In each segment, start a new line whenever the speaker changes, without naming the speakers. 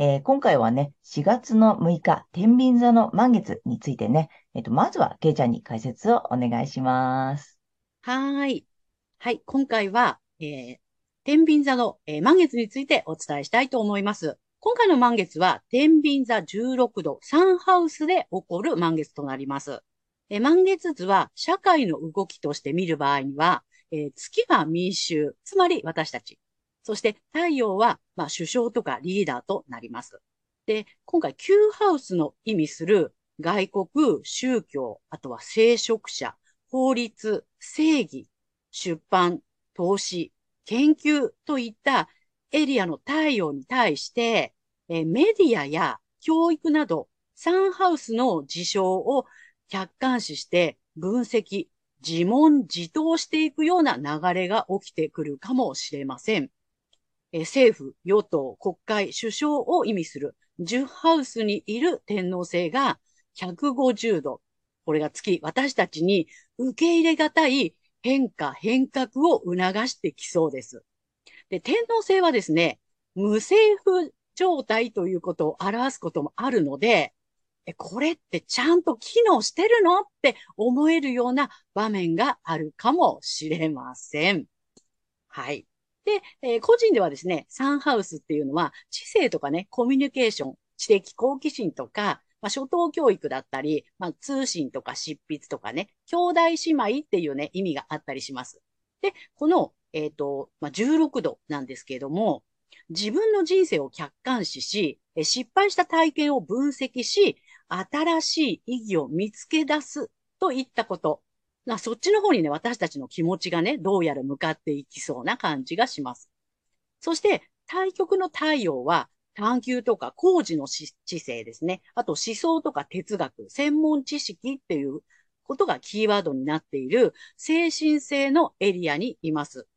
えー、今回はね、4月の6日、天秤座の満月についてね、えっ、ー、と、まずは、けいちゃんに解説をお願いします。
はい。はい、今回は、えー、天秤座の、えー、満月についてお伝えしたいと思います。今回の満月は、天秤座16度、サンハウスで起こる満月となります。え満月図は、社会の動きとして見る場合には、えー、月は民衆、つまり私たち。そして太陽は、まあ、首相とかリーダーとなります。で、今回、Q ハウスの意味する外国、宗教、あとは聖職者、法律、正義、出版、投資、研究といったエリアの太陽に対して、えメディアや教育など、サンハウスの事象を客観視して分析、自問自答していくような流れが起きてくるかもしれません。え政府、与党、国会、首相を意味する10ハウスにいる天皇制が150度。これが月、私たちに受け入れがたい変化、変革を促してきそうです。で、天皇制はですね、無政府状態ということを表すこともあるので、これってちゃんと機能してるのって思えるような場面があるかもしれません。はい。で、えー、個人ではですね、サンハウスっていうのは、知性とかね、コミュニケーション、知的好奇心とか、まあ、初等教育だったり、まあ、通信とか執筆とかね、兄弟姉妹っていうね、意味があったりします。で、この、えっ、ー、と、まあ、16度なんですけれども、自分の人生を客観視し、失敗した体験を分析し、新しい意義を見つけ出すといったこと。ま、そっちの方にね、私たちの気持ちがね、どうやら向かっていきそうな感じがします。そして、対極の太陽は、探求とか工事の知性ですね。あと思想とか哲学、専門知識っていうことがキーワードになっている精神性のエリアにいます。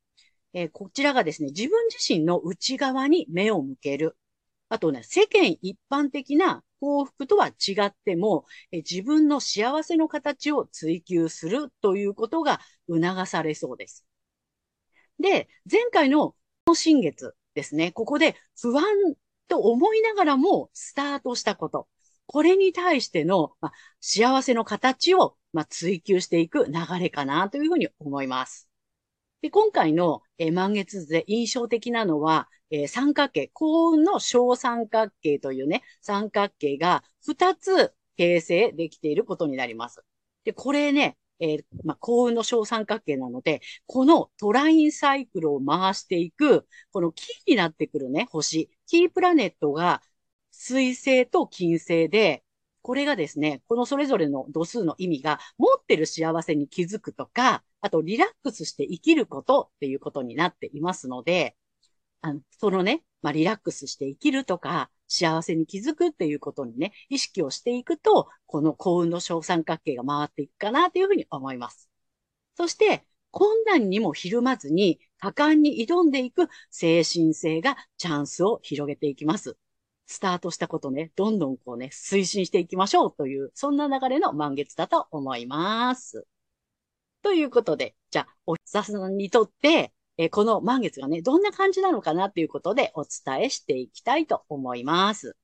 えー、こちらがですね、自分自身の内側に目を向ける。あとね、世間一般的な幸福とは違っても、え自分の幸せの形を追求するということが促されそうです。で、前回の新月ですね、ここで不安と思いながらもスタートしたこと。これに対しての、ま、幸せの形を、ま、追求していく流れかなというふうに思います。で今回の、えー、満月図で印象的なのは、えー、三角形、幸運の小三角形というね、三角形が2つ形成できていることになります。で、これね、えー、まあ、幸運の小三角形なので、このトラインサイクルを回していく、このキーになってくるね、星、キープラネットが水星と金星で、これがですね、このそれぞれの度数の意味が、持ってる幸せに気づくとか、あとリラックスして生きることっていうことになっていますので、あのそのね、まあ、リラックスして生きるとか、幸せに気づくっていうことにね、意識をしていくと、この幸運の小三角形が回っていくかなというふうに思います。そして、困難にもひるまずに、果敢に挑んでいく精神性がチャンスを広げていきます。スタートしたことね、どんどんこうね、推進していきましょうという、そんな流れの満月だと思います。ということで、じゃあ、おひささんにとって、えこの満月がね、どんな感じなのかなということでお伝えしていきたいと思います。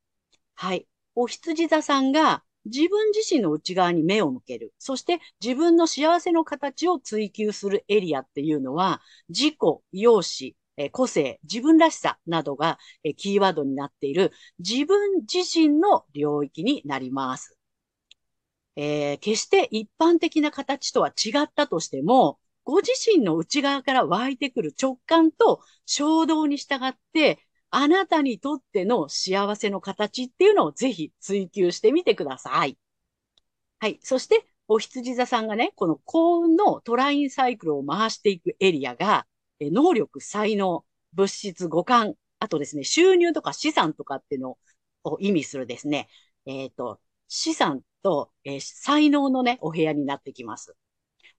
はい。お羊座さんが自分自身の内側に目を向ける。そして自分の幸せの形を追求するエリアっていうのは、自己、容姿、え個性、自分らしさなどが、えキーワードになっている自分自身の領域になります。えー決して一般的な形とは違ったとしても、ご自身の内側から湧いてくる直感と衝動に従って、あなたにとっての幸せの形っていうのをぜひ追求してみてください。はい。そして、お羊座さんがね、この幸運のトラインサイクルを回していくエリアが、え能力、才能、物質、五感、あとですね、収入とか資産とかっていうのを意味するですね、えっ、と、資産と、えー才能のね、お部屋になってきます。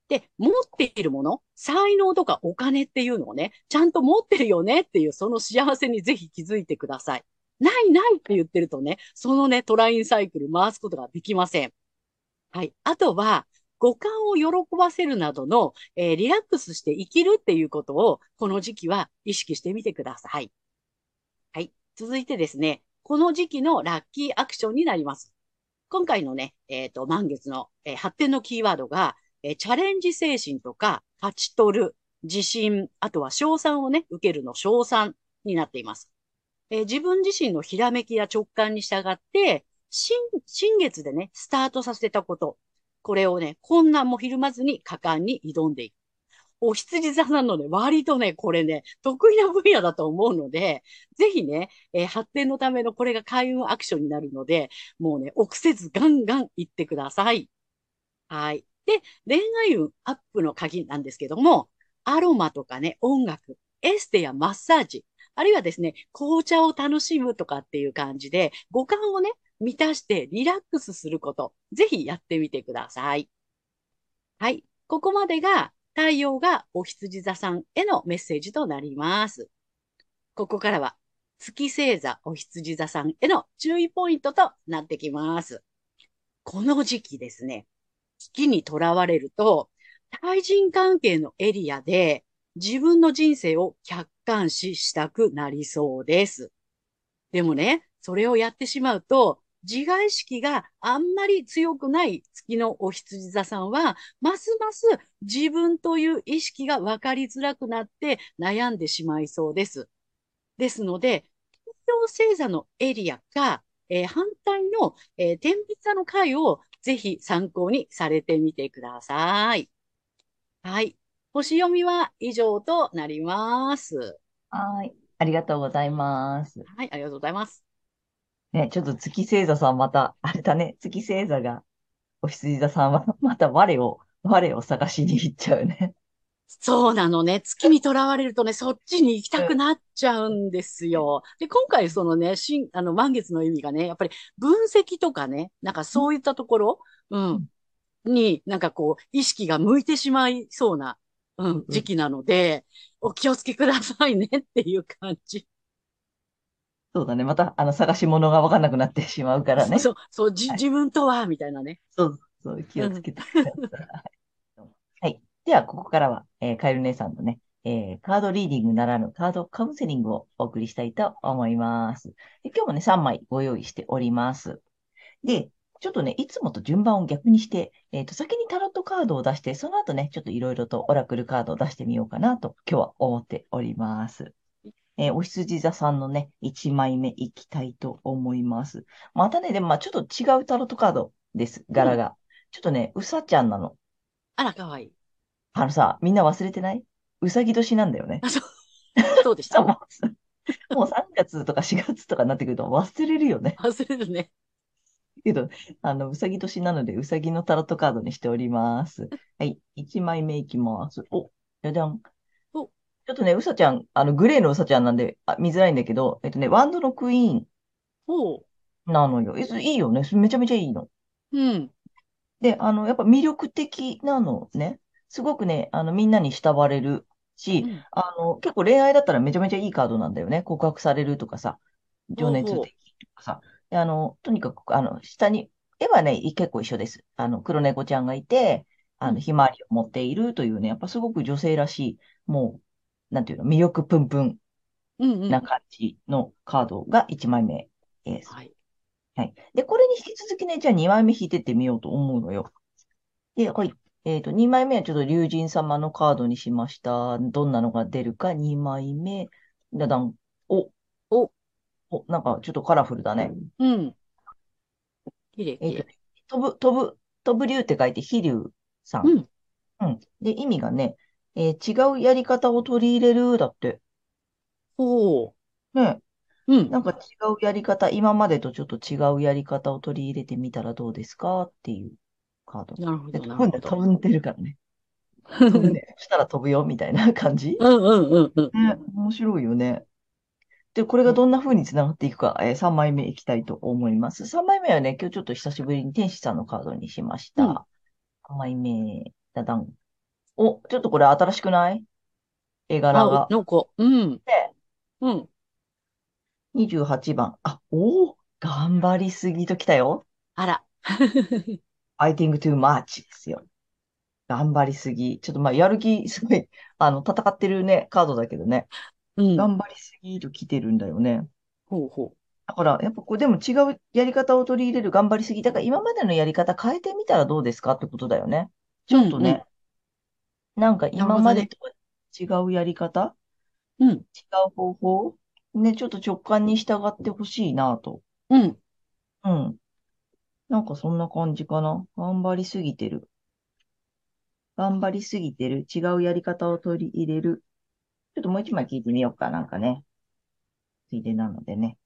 で、持っているもの、才能とかお金っていうのをね、ちゃんと持ってるよねっていう、その幸せにぜひ気づいてください。ないないって言ってるとね、そのね、トラインサイクル回すことができません。はい。あとは、五感を喜ばせるなどの、えーリラックスして生きるっていうことを、この時期は意識してみてください。はい。続いてですね、この時期のラッキーアクションになります。今回のね、えっ、と、満月の、えー発展のキーワードが、えーチャレンジ精神とか、勝ち取る、自信、あとは賞賛をね、受けるの賞賛になっています。えー自分自身のひらめきや直感に従って、新、新月でね、スタートさせたこと。これをね、困難もひるまずに果敢に挑んでいく。お羊座なので、割とね、これね、得意な分野だと思うので、ぜひね、えー発展のためのこれが開運アクションになるので、もうね、臆せずガンガン行ってください。はい。で、恋愛運アップの鍵なんですけども、アロマとかね、音楽、エステやマッサージ、あるいはですね、紅茶を楽しむとかっていう感じで、五感をね、満たしてリラックスすること、ぜひやってみてください。はい。ここまでが太陽がお羊座さんへのメッセージとなります。ここからは月星座お羊座さんへの注意ポイントとなってきます。この時期ですね、月にとらわれると、対人関係のエリアで自分の人生を客観視したくなりそうです。でもね、それをやってしまうと、自我意識があんまり強くない月のお羊座さんは、ますます自分という意識が分かりづらくなって悩んでしまいそうです。ですので、太陽星座のエリアか、えー反対の、えー天秤座の回をぜひ参考にされてみてください。はい。星読みは以上となります。
はい。ありがとうございます。
はい、ありがとうございます。
ね、ちょっと月星座さんまた、あれだね、月星座が、お羊座さんは また我を、我を探しに行っちゃうね。
そうなのね。月にとらわれるとね、そっちに行きたくなっちゃうんですよ。で、今回そのね、新、あの、満月の意味がね、やっぱり分析とかね、なんかそういったところ、うん、に、なんかこう、意識が向いてしまいそうな、うん
うん、
時期なので、お気をつけくださいねっていう感じ。
そうだね。また、あの、探し物がわかんなくなってしまうからね。
そう、そう、じ、
はい
自分とは、みたいなね。
そうそう、気をつけてください。はい。では、ここからは、えーカエル姉さんのね、えーカードリーディングならぬカードカウンセリングをお送りしたいと思います。で今日もね、3枚ご用意しております。で、ちょっとね、いつもと順番を逆にして、えっと、先にタロットカードを出して、その後ね、ちょっといろいろとオラクルカードを出してみようかなと、今日は思っております。えーお羊座さんのね、1枚目いきたいと思います。またね、でもまあちょっと違うタロットカードです、柄が。ちょっとね、うさちゃんなの。
あら、かわいい。
あのさ、みんな忘れてない？うさぎ年なんだよね。
あ、そう、そうでし
さ
た。
もうもう3月とか4月とかになってくると忘れるよね。
忘れるね。
けど、あの、うさぎ年なので、うさぎのタロットカードにしております。はい、1枚目いきます。お、じゃじゃん。
お
ちょっとね、うさちゃん、あの、グレーのうさちゃんなんで、あ、見づらいんだけど、えっとね、ワンドのクイーン
おう。
なのよ。えいいよね。めちゃめちゃいいの。
うん。
で、あの、やっぱ魅力的なのね。すごくね、あの、みんなに慕われるし、
うん
あの、結構恋愛だったらめちゃめちゃいいカードなんだよね。告白されるとかさ、情熱的とかさ。であの、とにかく、あの、下に、絵はね、結構一緒です。あの、黒猫ちゃんがいて、あの、
うん
ひまわりを持っているというね、やっぱすごく女性らしい、もう、なんていうの、魅力プンプン
うんうん。
な感じのカードが1枚目です。
はい。
はい。で、これに引き続きね、じゃあ2枚目引いてってみようと思うのよ。で、はい。えっと、2枚目はちょっと竜神様のカードにしました。どんなのが出るか、2枚目。だだん。お、
お、
お、なんかちょっとカラフルだね。
うん。綺麗、
飛ぶ、飛ぶ、飛ぶ竜って書いて飛竜さん。
うん。
うん。で、意味がね、えー違うやり方を取り入れる、だって。
ほ
ね。
う。うん。
なんか違うやり方、今までとちょっと違うやり方を取り入れてみたらどうですかっていうカード。で
なるほど、な
飛ぶん
ほど。
飛んでるからね。飛ぶね。そしたら飛ぶよ、みたいな感じ？
うんうんうんうん。
ね、面白いよね。で、これがどんな風につながっていくか、えー、3枚目いきたいと思います。3枚目はね、今日ちょっと久しぶりに天使さんのカードにしまし
うん
た。3枚目、ダダン。お、ちょっとこれ新しくない？絵柄
あ、
が。
なんか、うん。
で、
うん。
28番。あ、おー頑張りすぎときたよ。
あら。
fighting too much ですよ。頑張りすぎ。ちょっとまあ、やる気、すごい、あの、戦ってるね、カードだけどね。
うん。
頑張りすぎと来てるんだよね。
ほうほ
だから、やっぱこれでも違うやり方を取り入れる頑張りすぎ。だから今までのやり方変えてみたらどうですかってことだよね。ちょっとね、なんか今までとは違うやり方、
う。うん。
違う方法、ね、ちょっと直感に従ってほしいなと。
うん。
うん。なんかそんな感じかな。頑張りすぎてる。頑張りすぎてる。違うやり方を取り入れる。ちょっともう一枚聞いてみようか。なんかね。ついでなのでね。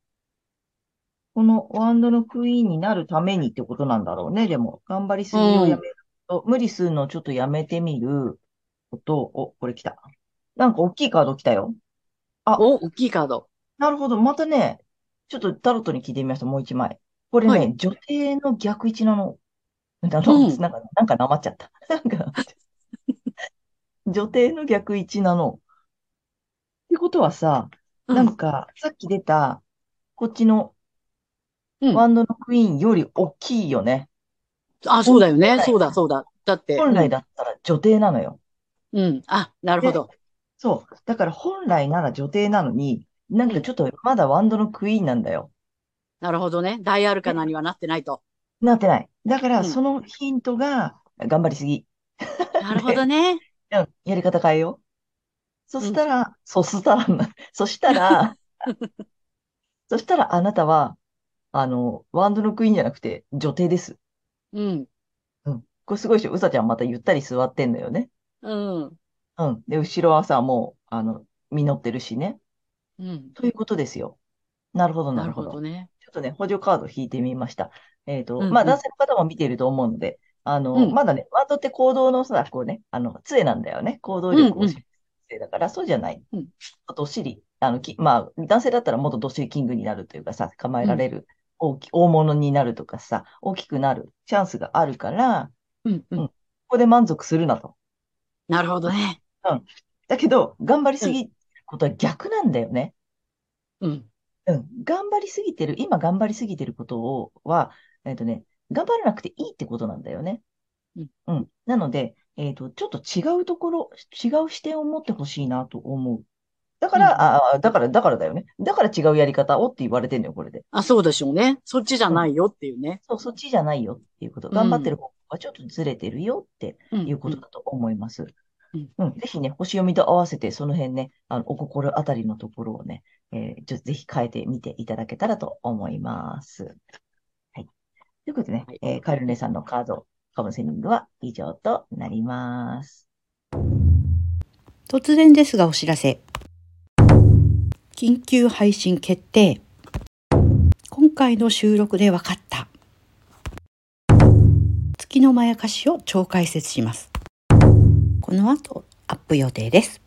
このワンドのクイーンになるためにってことなんだろうね。でも、頑張りすぎをやめると、無理するのをちょっとやめてみることを、お、これ来た。なんか大きいカード来たよ。
お、大きいカード。
なるほど。またね、ちょっとタロットに聞いてみました。もう一枚。これね、
はい
女帝の逆位置なの。なの、
うん
なんか、なんかなまっちゃった。なんか、女帝の逆位置なの。ってことはさ、
うん
なんか、さっき出た、こっちの
うん
ワンドのクイーンより大きいよね。
あ、そうだよね。そうだ、そうだ。だって。
本来だったら女帝なのよ。
うん。うん。あ、なるほど。
そう。だから本来なら女帝なのに、なんかちょっとまだワンドのクイーンなんだよ。
なるほどね。大アルカナにはなってないと。
なってない。だから、
うん
そのヒントが、頑張りすぎ。
なるほどね。
うん、やり方変えよう。そしたら、そしたら、そしたら、そしたらあなたは、あの、ワンドのクイーンじゃなくて、女帝です。
うん。
うん。これすごいでしょ。うさちゃんまたゆったり座ってんのよね。
うん。
うん。で、後ろはさ、もう、あの、実ってるしね。
うん。
ということですよ。なるほど、な
なる
るほど。
ほどね。
ちょっとね、補助カード引いてみました。えっと、
うんうん
まあ、男性の方も見ていると思うので、あの、
うん
まだね、ワードって行動のさ、こうね、あの、杖なんだよね。行動力を示す杖だから、そうじゃない。
うん
どっしり、あの、き、まあ、男性だったらもっとどっしりキングになるというかさ、構えられる、大き、大物になるとかさ、大きくなるチャンスがあるから、
うん。うん。
ここで満足するなと。
なるほどね。
だけど、頑張りすぎることは逆なんだよね。
うん。
うん。頑張りすぎてる、今頑張りすぎてることを、は、えっとね、頑張らなくていいってことなんだよね。
うん。
うん。なので、えっと、ちょっと違うところ、違う視点を持ってほしいなと思う。だか
うん
ら、ああ、だから、だからだよね。だから違うやり方をって言われてんのよ、これで。
あ、そうでしょうね。そっちじゃないよっていうね。
そう、そっちじゃないよっていうこと。
うん
頑張ってる方向はちょっとずれてるよって
うん。
いうことだと思います。
うん
うん。ぜひね、星読みと合わせて、その辺ね、あの、お心当たりのところをね、えー、ちょっとぜひ変えてみていただけたらと思います。はい。ということでね、
はい
えーカエル姉さんのカード、カウンセリングは以上となります。
突然ですがお知らせ。緊急配信決定。今回の収録で分かっのまやかしを超解説します。この後、アップ予定です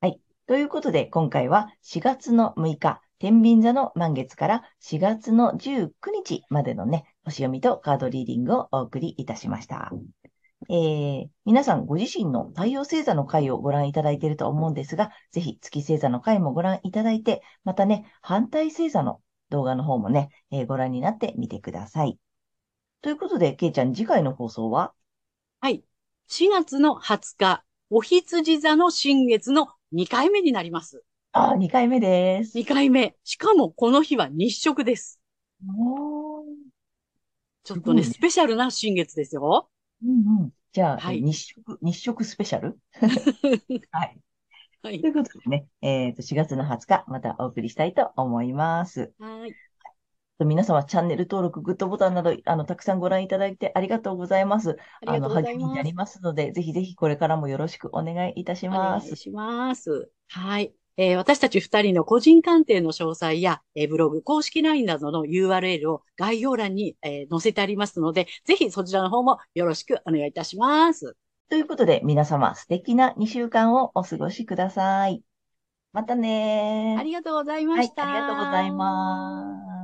はい。
ということで、今回は4月の6日、天秤座の満月から4月の19日までのね、星読みとカードリーディングをお送りいたしました。えー、皆さんご自身の太陽星座の回をご覧いただいていると思うんですが、ぜひ月星座の回もご覧いただいて、またね、反対星座の動画の方もね、えーご覧になってみてください。ということで、けいちゃん、次回の放送は？
はい。4月の20日、お羊座の新月の2回目になります。
あー、2回目です。
2回目。しかもこの日は日食です。
おー
ちょっとね、
ね
スペシャルな新月ですよ。
うんうん。じゃあ、
はい
日食、日食スペシャル？はい。
はい
と。いうことでね、えっと、4月の20日、またお送りしたいと思います。
はい。
皆様、チャンネル登録、グッドボタンなど、あの、たくさんご覧いただいてありがとうございます。
ありがとうござい
励みに
ます
なり。ますので、ぜひぜひこれからもよろしくお願いいたし
お
ます。
願いします。はい。えー私たち二人の個人鑑定の詳細や、えーブログ、公式 LINE などの URL を概要欄に、えー載せてありますので、ぜひそちらの方もよろしくお願いいたします。
ということで、皆様、素敵な2週間をお過ごしください。またねー。
ありがとうございま
はい、
した。
ありがとうございます。